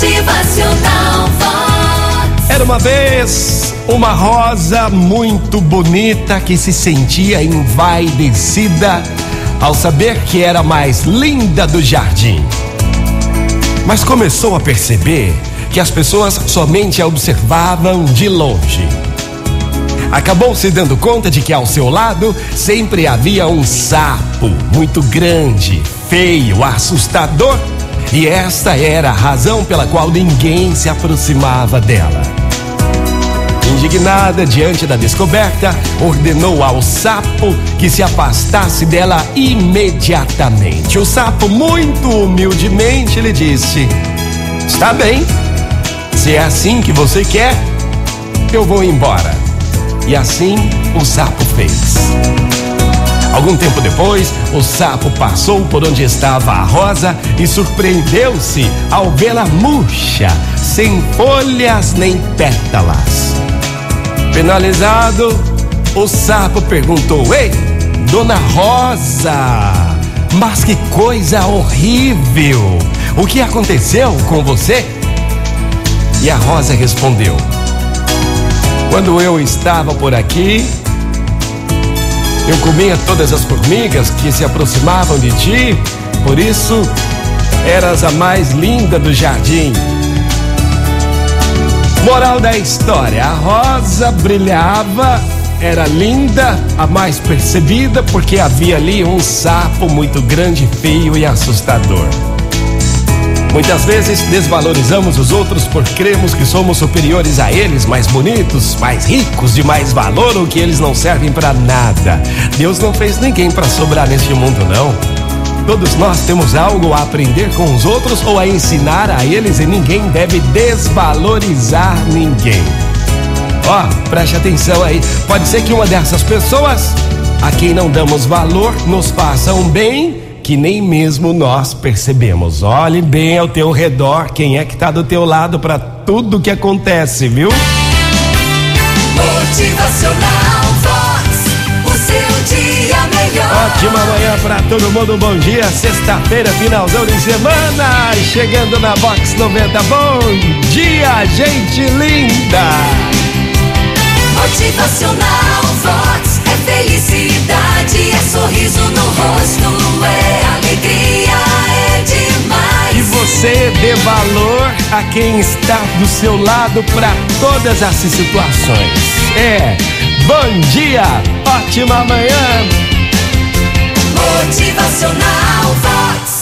Motivacional Vox. Era uma vez uma rosa muito bonita que se sentia envaidecida ao saber que era a mais linda do jardim. Mas começou a perceber que as pessoas somente a observavam de longe. Acabou se dando conta de que ao seu lado sempre havia um sapo muito grande, feio, assustador, e esta era a razão pela qual ninguém se aproximava dela. Indignada diante da descoberta, ordenou ao sapo que se afastasse dela imediatamente. O sapo, muito humildemente, lhe disse: Está bem, se é assim que você quer, eu vou embora. E assim o sapo fez. Algum tempo depois, o sapo passou por onde estava a rosa e surpreendeu-se ao vê-la murcha, sem folhas nem pétalas. Penalizado, o sapo perguntou: Ei, dona Rosa, mas que coisa horrível! O que aconteceu com você? E a rosa respondeu: Quando eu estava por aqui, eu comia todas as formigas que se aproximavam de ti, por isso eras a mais linda do jardim. Moral da história: a rosa brilhava, era linda, a mais percebida, porque havia ali um sapo muito grande, feio e assustador. Muitas vezes desvalorizamos os outros por cremos que somos superiores a eles, mais bonitos, mais ricos, de mais valor ou que eles não servem para nada. Deus não fez ninguém para sobrar neste mundo, não. Todos nós temos algo a aprender com os outros ou a ensinar a eles e ninguém deve desvalorizar ninguém. Ó, oh, preste atenção aí. Pode ser que uma dessas pessoas a quem não damos valor nos faça um bem que nem mesmo nós percebemos. Olhe bem ao teu redor quem é que está do teu lado para tudo que acontece, viu? Motivacional Vox, o seu dia melhor. Ótima manhã para todo mundo, bom dia. Sexta-feira, finalzão de semana. Chegando na Vox 90. Bom dia, gente linda. Motivacional você dê valor a quem está do seu lado para todas as situações. É, bom dia, ótima manhã. Motivacional Vox.